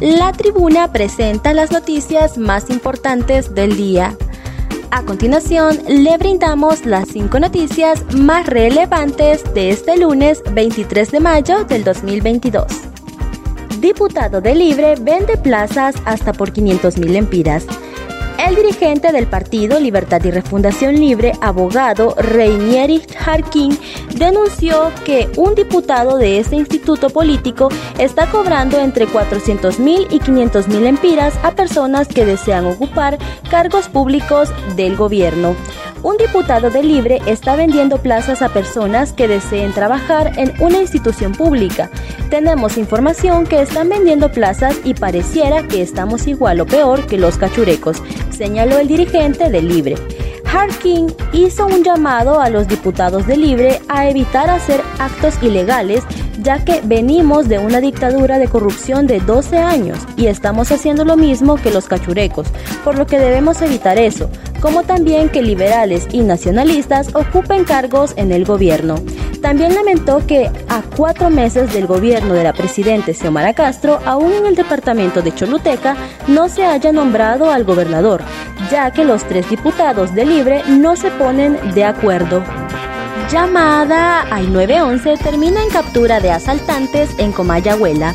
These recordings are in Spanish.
La tribuna presenta las noticias más importantes del día. A continuación, le brindamos las cinco noticias más relevantes de este lunes 23 de mayo del 2022. Diputado de Libre vende plazas hasta por 500 mil empiras. El dirigente del partido Libertad y Refundación Libre, abogado Reinieri Harkin, denunció que un diputado de este instituto político está cobrando entre 400 mil y 500 mil empiras a personas que desean ocupar cargos públicos del gobierno. Un diputado de Libre está vendiendo plazas a personas que deseen trabajar en una institución pública. Tenemos información que están vendiendo plazas y pareciera que estamos igual o peor que los cachurecos, señaló el dirigente de Libre. Harkin hizo un llamado a los diputados de Libre a evitar hacer actos ilegales ya que venimos de una dictadura de corrupción de 12 años y estamos haciendo lo mismo que los cachurecos, por lo que debemos evitar eso, como también que liberales y nacionalistas ocupen cargos en el gobierno. También lamentó que a cuatro meses del gobierno de la presidenta Xiomara Castro, aún en el departamento de Choluteca, no se haya nombrado al gobernador, ya que los tres diputados de Libre no se ponen de acuerdo. Llamada al 911 termina en captura de asaltantes en Comayagüela.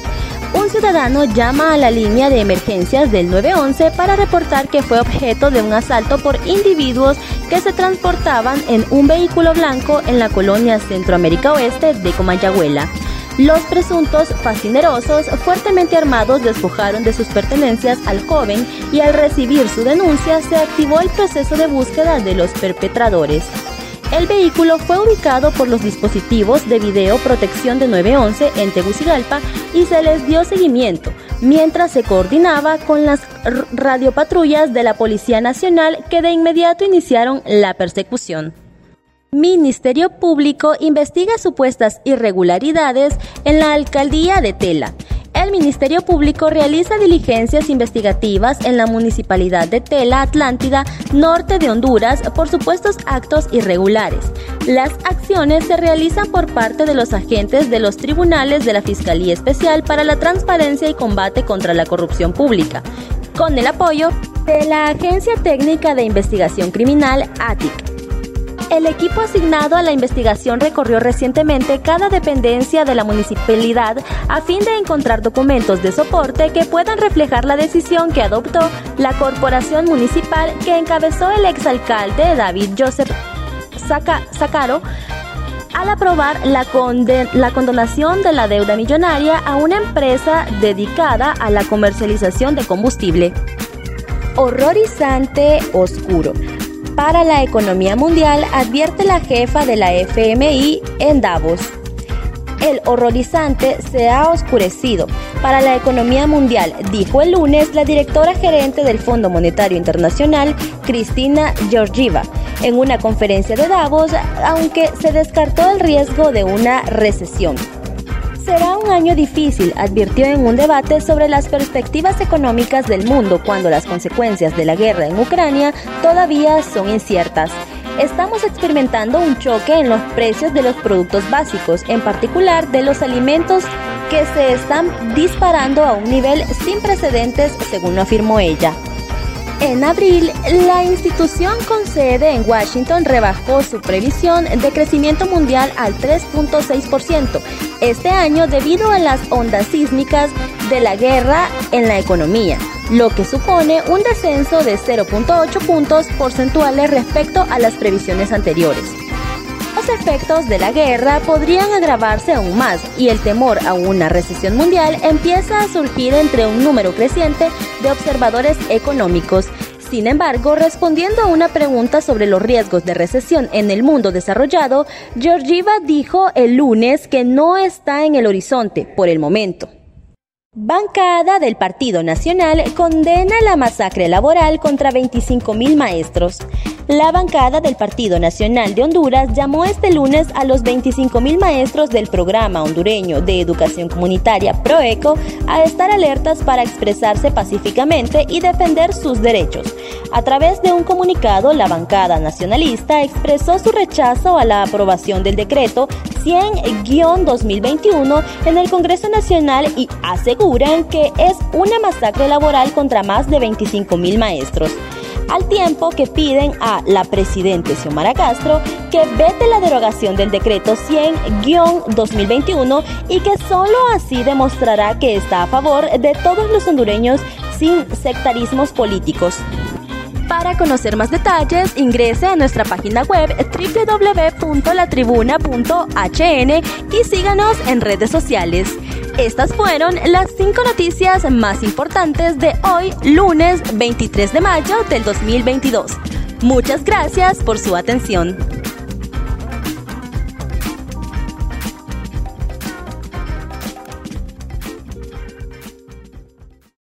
Un ciudadano llama a la línea de emergencias del 911 para reportar que fue objeto de un asalto por individuos que se transportaban en un vehículo blanco en la colonia Centroamérica Oeste de Comayagüela. Los presuntos fascinerosos fuertemente armados despojaron de sus pertenencias al joven y al recibir su denuncia se activó el proceso de búsqueda de los perpetradores. El vehículo fue ubicado por los dispositivos de video protección de 911 en Tegucigalpa y se les dio seguimiento, mientras se coordinaba con las radiopatrullas de la Policía Nacional que de inmediato iniciaron la persecución. Ministerio Público investiga supuestas irregularidades en la alcaldía de Tela el Ministerio Público realiza diligencias investigativas en la Municipalidad de Tela Atlántida, norte de Honduras, por supuestos actos irregulares. Las acciones se realizan por parte de los agentes de los tribunales de la Fiscalía Especial para la Transparencia y Combate contra la Corrupción Pública, con el apoyo de la Agencia Técnica de Investigación Criminal, ATIC el equipo asignado a la investigación recorrió recientemente cada dependencia de la municipalidad a fin de encontrar documentos de soporte que puedan reflejar la decisión que adoptó la corporación municipal que encabezó el exalcalde David Joseph Sacaro al aprobar la, la condonación de la deuda millonaria a una empresa dedicada a la comercialización de combustible. Horrorizante oscuro para la economía mundial, advierte la jefa de la FMI en Davos. El horrorizante se ha oscurecido para la economía mundial, dijo el lunes la directora gerente del Fondo Monetario Internacional, Cristina Georgieva, en una conferencia de Davos, aunque se descartó el riesgo de una recesión. Será un año difícil, advirtió en un debate sobre las perspectivas económicas del mundo cuando las consecuencias de la guerra en Ucrania todavía son inciertas. Estamos experimentando un choque en los precios de los productos básicos, en particular de los alimentos que se están disparando a un nivel sin precedentes, según lo afirmó ella. En abril, la institución con sede en Washington rebajó su previsión de crecimiento mundial al 3.6% este año debido a las ondas sísmicas de la guerra en la economía, lo que supone un descenso de 0.8 puntos porcentuales respecto a las previsiones anteriores. Efectos de la guerra podrían agravarse aún más y el temor a una recesión mundial empieza a surgir entre un número creciente de observadores económicos. Sin embargo, respondiendo a una pregunta sobre los riesgos de recesión en el mundo desarrollado, Georgieva dijo el lunes que no está en el horizonte por el momento. Bancada del Partido Nacional condena la masacre laboral contra 25.000 maestros. La bancada del Partido Nacional de Honduras llamó este lunes a los 25.000 maestros del programa hondureño de educación comunitaria PROECO a estar alertas para expresarse pacíficamente y defender sus derechos. A través de un comunicado, la bancada nacionalista expresó su rechazo a la aprobación del decreto 100-2021 en el Congreso Nacional y aseguran que es una masacre laboral contra más de 25.000 maestros al tiempo que piden a la presidenta Xiomara Castro que vete la derogación del decreto 100-2021 y que solo así demostrará que está a favor de todos los hondureños sin sectarismos políticos. Para conocer más detalles, ingrese a nuestra página web www.latribuna.hn y síganos en redes sociales. Estas fueron las cinco noticias más importantes de hoy, lunes 23 de mayo del 2022. Muchas gracias por su atención.